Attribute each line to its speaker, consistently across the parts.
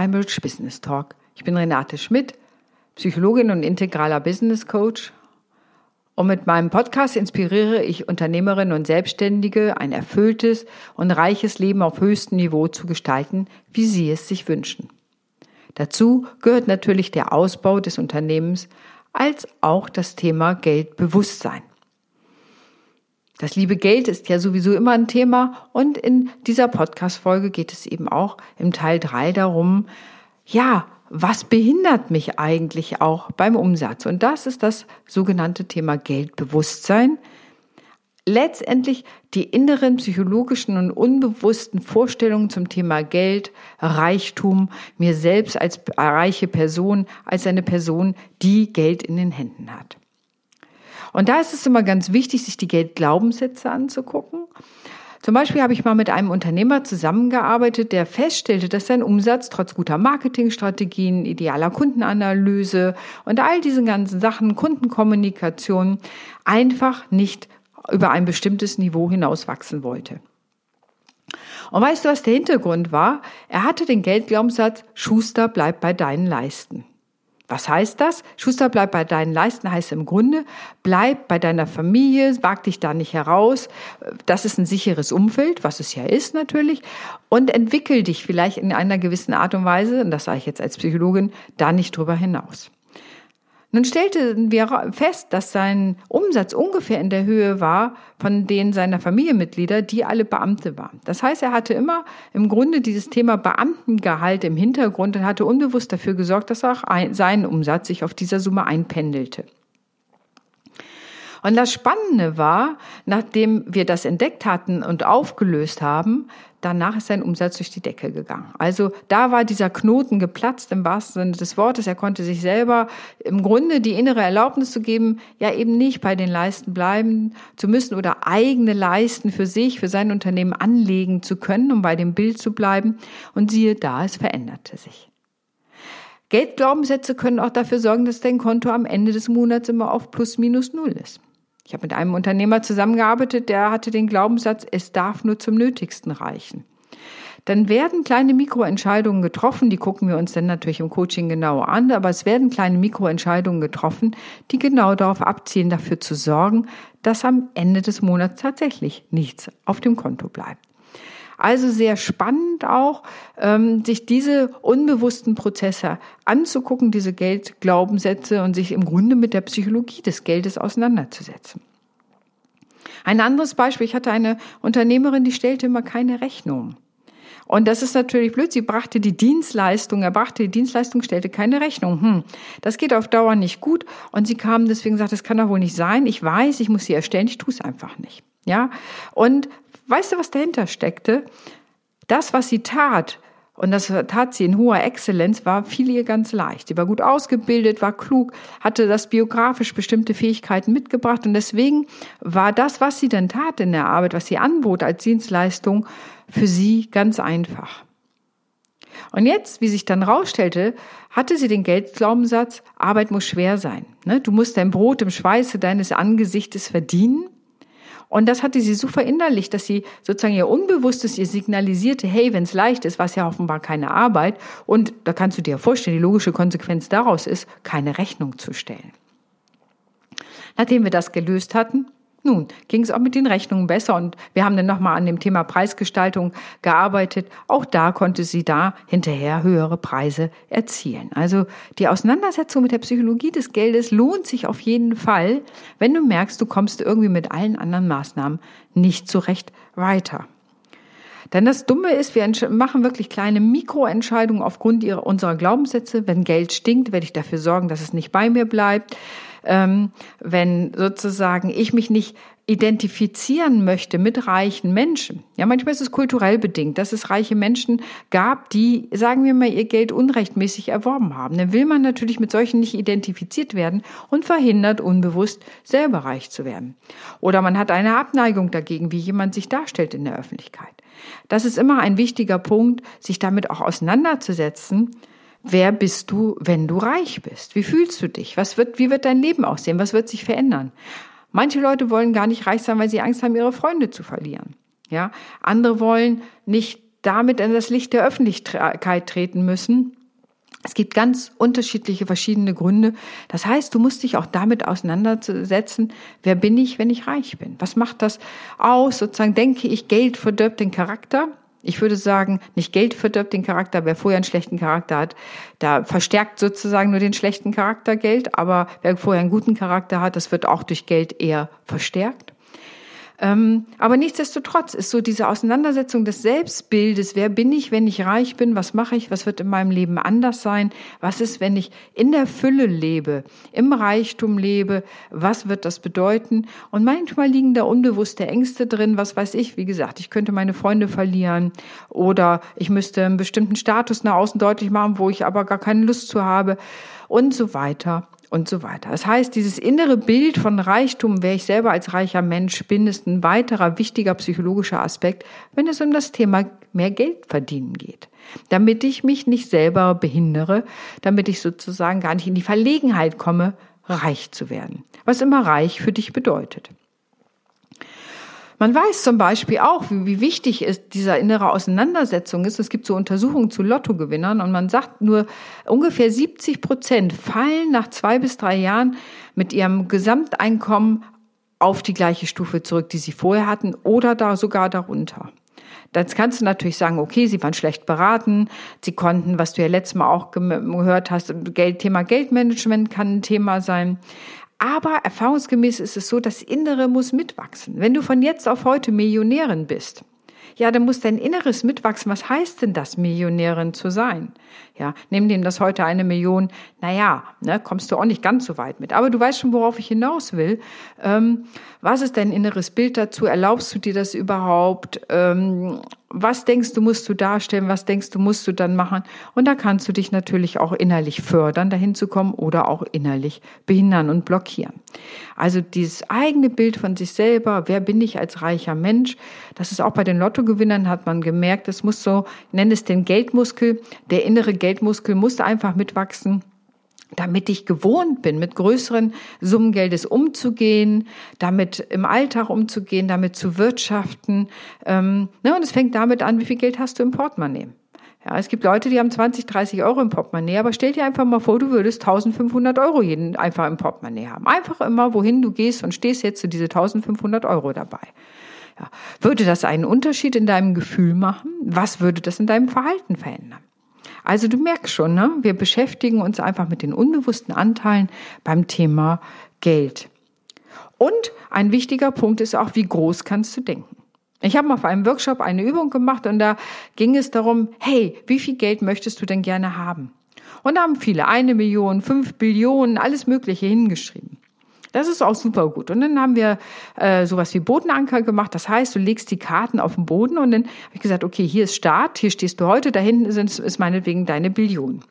Speaker 1: Cambridge Business Talk. Ich bin Renate Schmidt, Psychologin und integraler Business Coach. Und mit meinem Podcast inspiriere ich Unternehmerinnen und Selbstständige, ein erfülltes und reiches Leben auf höchstem Niveau zu gestalten, wie sie es sich wünschen. Dazu gehört natürlich der Ausbau des Unternehmens als auch das Thema Geldbewusstsein. Das liebe Geld ist ja sowieso immer ein Thema und in dieser Podcast-Folge geht es eben auch im Teil 3 darum, ja, was behindert mich eigentlich auch beim Umsatz? Und das ist das sogenannte Thema Geldbewusstsein. Letztendlich die inneren psychologischen und unbewussten Vorstellungen zum Thema Geld, Reichtum, mir selbst als reiche Person, als eine Person, die Geld in den Händen hat. Und da ist es immer ganz wichtig, sich die Geldglaubenssätze anzugucken. Zum Beispiel habe ich mal mit einem Unternehmer zusammengearbeitet, der feststellte, dass sein Umsatz trotz guter Marketingstrategien, idealer Kundenanalyse und all diesen ganzen Sachen, Kundenkommunikation, einfach nicht über ein bestimmtes Niveau hinaus wachsen wollte. Und weißt du, was der Hintergrund war? Er hatte den Geldglaubenssatz, Schuster, bleib bei deinen Leisten. Was heißt das? Schuster, bleib bei deinen Leisten heißt im Grunde, bleib bei deiner Familie, wag dich da nicht heraus. Das ist ein sicheres Umfeld, was es ja ist natürlich. Und entwickel dich vielleicht in einer gewissen Art und Weise, und das sage ich jetzt als Psychologin, da nicht drüber hinaus. Nun stellten wir fest, dass sein Umsatz ungefähr in der Höhe war von denen seiner Familienmitglieder, die alle Beamte waren. Das heißt, er hatte immer im Grunde dieses Thema Beamtengehalt im Hintergrund und hatte unbewusst dafür gesorgt, dass auch sein Umsatz sich auf dieser Summe einpendelte. Und das Spannende war, nachdem wir das entdeckt hatten und aufgelöst haben, danach ist sein Umsatz durch die Decke gegangen. Also da war dieser Knoten geplatzt im wahrsten Sinne des Wortes. Er konnte sich selber im Grunde die innere Erlaubnis zu geben, ja eben nicht bei den Leisten bleiben zu müssen oder eigene Leisten für sich, für sein Unternehmen anlegen zu können, um bei dem Bild zu bleiben. Und siehe da, es veränderte sich. Geldglaubenssätze können auch dafür sorgen, dass dein Konto am Ende des Monats immer auf plus minus null ist. Ich habe mit einem Unternehmer zusammengearbeitet, der hatte den Glaubenssatz, es darf nur zum Nötigsten reichen. Dann werden kleine Mikroentscheidungen getroffen, die gucken wir uns dann natürlich im Coaching genauer an, aber es werden kleine Mikroentscheidungen getroffen, die genau darauf abzielen, dafür zu sorgen, dass am Ende des Monats tatsächlich nichts auf dem Konto bleibt. Also sehr spannend auch, ähm, sich diese unbewussten Prozesse anzugucken, diese Geldglaubenssätze und sich im Grunde mit der Psychologie des Geldes auseinanderzusetzen. Ein anderes Beispiel, ich hatte eine Unternehmerin, die stellte immer keine Rechnung. Und das ist natürlich blöd. Sie brachte die Dienstleistung, er brachte die Dienstleistung, stellte keine Rechnung. Hm, das geht auf Dauer nicht gut. Und sie kam deswegen gesagt, das kann doch wohl nicht sein. Ich weiß, ich muss sie erstellen, ich tue es einfach nicht. Ja. Und Weißt du, was dahinter steckte? Das, was sie tat, und das tat sie in hoher Exzellenz, war viel ihr ganz leicht. Sie war gut ausgebildet, war klug, hatte das biografisch bestimmte Fähigkeiten mitgebracht und deswegen war das, was sie dann tat in der Arbeit, was sie anbot als Dienstleistung, für sie ganz einfach. Und jetzt, wie sich dann rausstellte, hatte sie den Geldglaubenssatz, Arbeit muss schwer sein. Ne? Du musst dein Brot im Schweiße deines Angesichtes verdienen. Und das hatte sie so verinnerlicht, dass sie sozusagen ihr Unbewusstes ihr signalisierte, hey, wenn es leicht ist, war es ja offenbar keine Arbeit. Und da kannst du dir vorstellen, die logische Konsequenz daraus ist, keine Rechnung zu stellen. Nachdem wir das gelöst hatten, nun, ging es auch mit den Rechnungen besser und wir haben dann nochmal an dem Thema Preisgestaltung gearbeitet. Auch da konnte sie da hinterher höhere Preise erzielen. Also die Auseinandersetzung mit der Psychologie des Geldes lohnt sich auf jeden Fall, wenn du merkst, du kommst irgendwie mit allen anderen Maßnahmen nicht zurecht weiter. Denn das Dumme ist, wir machen wirklich kleine Mikroentscheidungen aufgrund ihrer, unserer Glaubenssätze. Wenn Geld stinkt, werde ich dafür sorgen, dass es nicht bei mir bleibt ähm, wenn sozusagen ich mich nicht identifizieren möchte mit reichen Menschen. Ja, manchmal ist es kulturell bedingt, dass es reiche Menschen gab, die, sagen wir mal, ihr Geld unrechtmäßig erworben haben. Dann will man natürlich mit solchen nicht identifiziert werden und verhindert unbewusst selber reich zu werden. Oder man hat eine Abneigung dagegen, wie jemand sich darstellt in der Öffentlichkeit. Das ist immer ein wichtiger Punkt, sich damit auch auseinanderzusetzen, Wer bist du, wenn du reich bist? Wie fühlst du dich? Was wird, wie wird dein Leben aussehen? Was wird sich verändern? Manche Leute wollen gar nicht reich sein, weil sie Angst haben, ihre Freunde zu verlieren. Ja, andere wollen nicht damit in das Licht der Öffentlichkeit treten müssen. Es gibt ganz unterschiedliche, verschiedene Gründe. Das heißt, du musst dich auch damit auseinandersetzen, wer bin ich, wenn ich reich bin? Was macht das aus? Sozusagen denke ich, Geld verdirbt den Charakter. Ich würde sagen, nicht Geld verdirbt den Charakter. Wer vorher einen schlechten Charakter hat, da verstärkt sozusagen nur den schlechten Charakter Geld. Aber wer vorher einen guten Charakter hat, das wird auch durch Geld eher verstärkt. Ähm, aber nichtsdestotrotz ist so diese Auseinandersetzung des Selbstbildes, wer bin ich, wenn ich reich bin, was mache ich, was wird in meinem Leben anders sein, was ist, wenn ich in der Fülle lebe, im Reichtum lebe, was wird das bedeuten? Und manchmal liegen da unbewusste Ängste drin, was weiß ich, wie gesagt, ich könnte meine Freunde verlieren oder ich müsste einen bestimmten Status nach außen deutlich machen, wo ich aber gar keine Lust zu habe und so weiter und so weiter. Das heißt, dieses innere Bild von Reichtum, wer ich selber als reicher Mensch bin, ist ein weiterer wichtiger psychologischer Aspekt, wenn es um das Thema mehr Geld verdienen geht. Damit ich mich nicht selber behindere, damit ich sozusagen gar nicht in die Verlegenheit komme, reich zu werden. Was immer reich für dich bedeutet. Man weiß zum Beispiel auch, wie, wie wichtig ist dieser innere Auseinandersetzung ist. Es gibt so Untersuchungen zu Lottogewinnern und man sagt nur ungefähr 70 Prozent fallen nach zwei bis drei Jahren mit ihrem Gesamteinkommen auf die gleiche Stufe zurück, die sie vorher hatten oder da sogar darunter. Dann kannst du natürlich sagen, okay, sie waren schlecht beraten, sie konnten, was du ja letztes Mal auch gehört hast, Geld, Thema Geldmanagement kann ein Thema sein. Aber erfahrungsgemäß ist es so, das Innere muss mitwachsen. Wenn du von jetzt auf heute Millionärin bist, ja, dann muss dein Inneres mitwachsen. Was heißt denn das, Millionärin zu sein? Ja, nimm dem das heute eine Million. Naja, ne, kommst du auch nicht ganz so weit mit. Aber du weißt schon, worauf ich hinaus will. Ähm, was ist dein inneres Bild dazu? Erlaubst du dir das überhaupt? Ähm, was denkst du, musst du darstellen, was denkst du, musst du dann machen. Und da kannst du dich natürlich auch innerlich fördern, dahin zu kommen oder auch innerlich behindern und blockieren. Also dieses eigene Bild von sich selber, wer bin ich als reicher Mensch, das ist auch bei den Lottogewinnern, hat man gemerkt, das muss so, ich nenne es den Geldmuskel, der innere Geldmuskel muss einfach mitwachsen damit ich gewohnt bin, mit größeren Summen Geldes umzugehen, damit im Alltag umzugehen, damit zu wirtschaften. Ähm, ne, und es fängt damit an, wie viel Geld hast du im Portemonnaie. Ja, es gibt Leute, die haben 20, 30 Euro im Portemonnaie, aber stell dir einfach mal vor, du würdest 1500 Euro jeden einfach im Portemonnaie haben. Einfach immer, wohin du gehst und stehst jetzt zu diese 1500 Euro dabei. Ja. Würde das einen Unterschied in deinem Gefühl machen? Was würde das in deinem Verhalten verändern? Also du merkst schon, ne? wir beschäftigen uns einfach mit den unbewussten Anteilen beim Thema Geld. Und ein wichtiger Punkt ist auch, wie groß kannst du denken? Ich habe auf einem Workshop eine Übung gemacht und da ging es darum, hey, wie viel Geld möchtest du denn gerne haben? Und da haben viele eine Million, fünf Billionen, alles Mögliche hingeschrieben. Das ist auch super gut. Und dann haben wir äh, sowas wie Bodenanker gemacht. Das heißt, du legst die Karten auf den Boden und dann habe ich gesagt, okay, hier ist Start, hier stehst du heute, da hinten sind, ist meinetwegen deine Billion.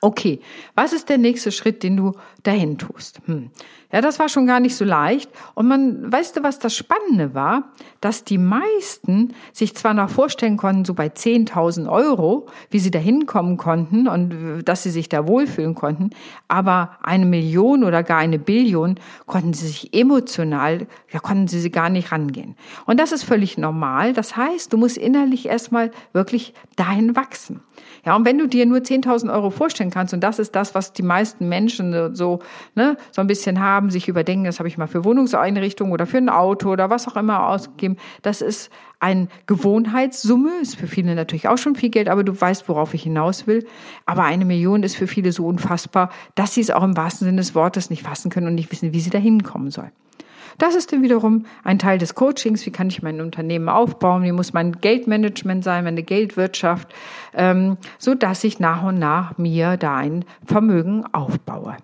Speaker 1: Okay, was ist der nächste Schritt, den du dahin tust? Hm. Ja, das war schon gar nicht so leicht. Und man, weißt du, was das Spannende war? Dass die meisten sich zwar noch vorstellen konnten, so bei 10.000 Euro, wie sie da hinkommen konnten und dass sie sich da wohlfühlen konnten, aber eine Million oder gar eine Billion konnten sie sich emotional, da konnten sie gar nicht rangehen. Und das ist völlig normal. Das heißt, du musst innerlich erstmal wirklich dahin wachsen. Ja, und wenn du dir nur 10.000 Euro vorstellen kannst, und das ist das, was die meisten Menschen so, ne, so ein bisschen haben, sich überdenken, das habe ich mal für Wohnungseinrichtungen oder für ein Auto oder was auch immer ausgegeben, das ist eine Gewohnheitssumme, ist für viele natürlich auch schon viel Geld, aber du weißt, worauf ich hinaus will. Aber eine Million ist für viele so unfassbar, dass sie es auch im wahrsten Sinne des Wortes nicht fassen können und nicht wissen, wie sie da hinkommen sollen. Das ist dann wiederum ein Teil des Coachings. Wie kann ich mein Unternehmen aufbauen? Wie muss mein Geldmanagement sein, meine Geldwirtschaft, ähm, so dass ich nach und nach mir da ein Vermögen aufbaue.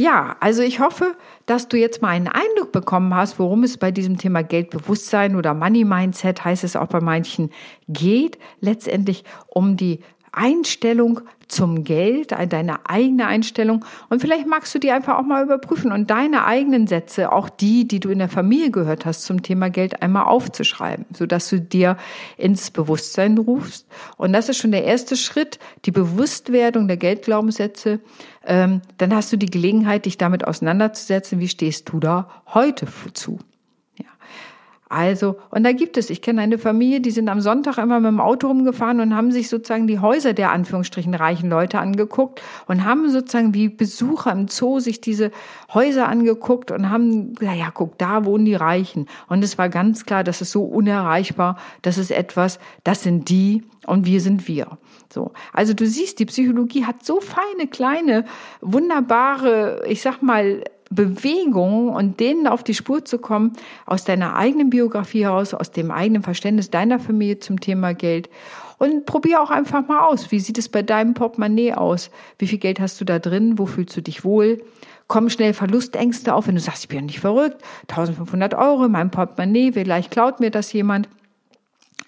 Speaker 1: Ja, also ich hoffe, dass du jetzt mal einen Eindruck bekommen hast, worum es bei diesem Thema Geldbewusstsein oder Money Mindset heißt es auch bei manchen geht. Letztendlich um die Einstellung zum Geld, deine eigene Einstellung. Und vielleicht magst du die einfach auch mal überprüfen und deine eigenen Sätze, auch die, die du in der Familie gehört hast, zum Thema Geld einmal aufzuschreiben, sodass du dir ins Bewusstsein rufst. Und das ist schon der erste Schritt, die Bewusstwerdung der Geldglaubenssätze. Ähm, dann hast du die Gelegenheit, dich damit auseinanderzusetzen. Wie stehst du da heute zu? Also, und da gibt es, ich kenne eine Familie, die sind am Sonntag immer mit dem Auto rumgefahren und haben sich sozusagen die Häuser der Anführungsstrichen reichen Leute angeguckt und haben sozusagen wie Besucher im Zoo sich diese Häuser angeguckt und haben gesagt, ja, guck, da wohnen die Reichen. Und es war ganz klar, das ist so unerreichbar, das ist etwas, das sind die und wir sind wir. So. Also du siehst, die Psychologie hat so feine, kleine, wunderbare, ich sag mal, Bewegungen und denen auf die Spur zu kommen, aus deiner eigenen Biografie heraus, aus dem eigenen Verständnis deiner Familie zum Thema Geld. Und probier auch einfach mal aus. Wie sieht es bei deinem Portemonnaie aus? Wie viel Geld hast du da drin? Wo fühlst du dich wohl? Kommen schnell Verlustängste auf, wenn du sagst, ich bin ja nicht verrückt. 1500 Euro in meinem Portemonnaie, vielleicht klaut mir das jemand.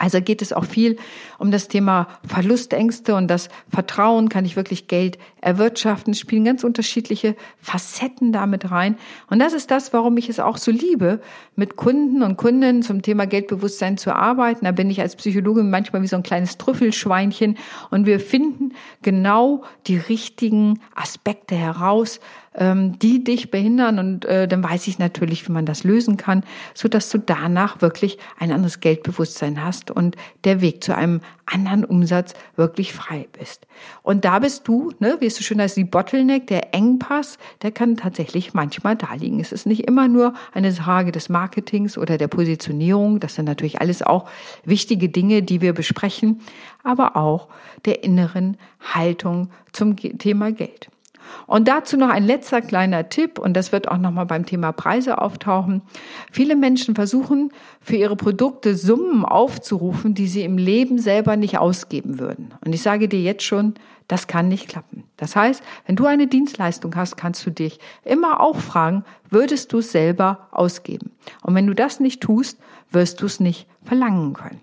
Speaker 1: Also geht es auch viel um das Thema Verlustängste und das Vertrauen, kann ich wirklich Geld erwirtschaften, spielen ganz unterschiedliche Facetten damit rein. Und das ist das, warum ich es auch so liebe, mit Kunden und Kundinnen zum Thema Geldbewusstsein zu arbeiten. Da bin ich als Psychologin manchmal wie so ein kleines Trüffelschweinchen und wir finden genau die richtigen Aspekte heraus, ähm, die dich behindern und äh, dann weiß ich natürlich, wie man das lösen kann, so dass du danach wirklich ein anderes Geldbewusstsein hast und der Weg zu einem anderen Umsatz wirklich frei bist. Und da bist du, ne, wie es so schön heißt, die Bottleneck, der Engpass, der kann tatsächlich manchmal da liegen. Es ist nicht immer nur eine Frage des Marketings oder der Positionierung, das sind natürlich alles auch wichtige Dinge, die wir besprechen, aber auch der inneren Haltung zum Thema Geld. Und dazu noch ein letzter kleiner Tipp, und das wird auch nochmal beim Thema Preise auftauchen. Viele Menschen versuchen, für ihre Produkte Summen aufzurufen, die sie im Leben selber nicht ausgeben würden. Und ich sage dir jetzt schon, das kann nicht klappen. Das heißt, wenn du eine Dienstleistung hast, kannst du dich immer auch fragen, würdest du es selber ausgeben? Und wenn du das nicht tust, wirst du es nicht verlangen können.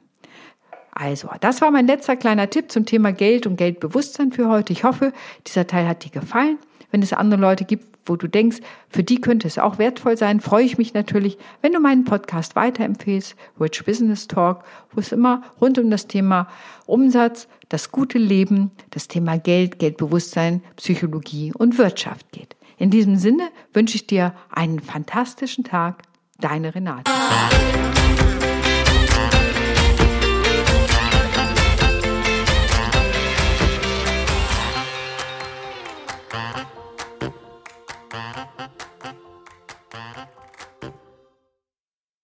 Speaker 1: Also, das war mein letzter kleiner Tipp zum Thema Geld und Geldbewusstsein für heute. Ich hoffe, dieser Teil hat dir gefallen. Wenn es andere Leute gibt, wo du denkst, für die könnte es auch wertvoll sein, freue ich mich natürlich, wenn du meinen Podcast weiterempfehlst, Rich Business Talk, wo es immer rund um das Thema Umsatz, das gute Leben, das Thema Geld, Geldbewusstsein, Psychologie und Wirtschaft geht. In diesem Sinne wünsche ich dir einen fantastischen Tag. Deine Renate.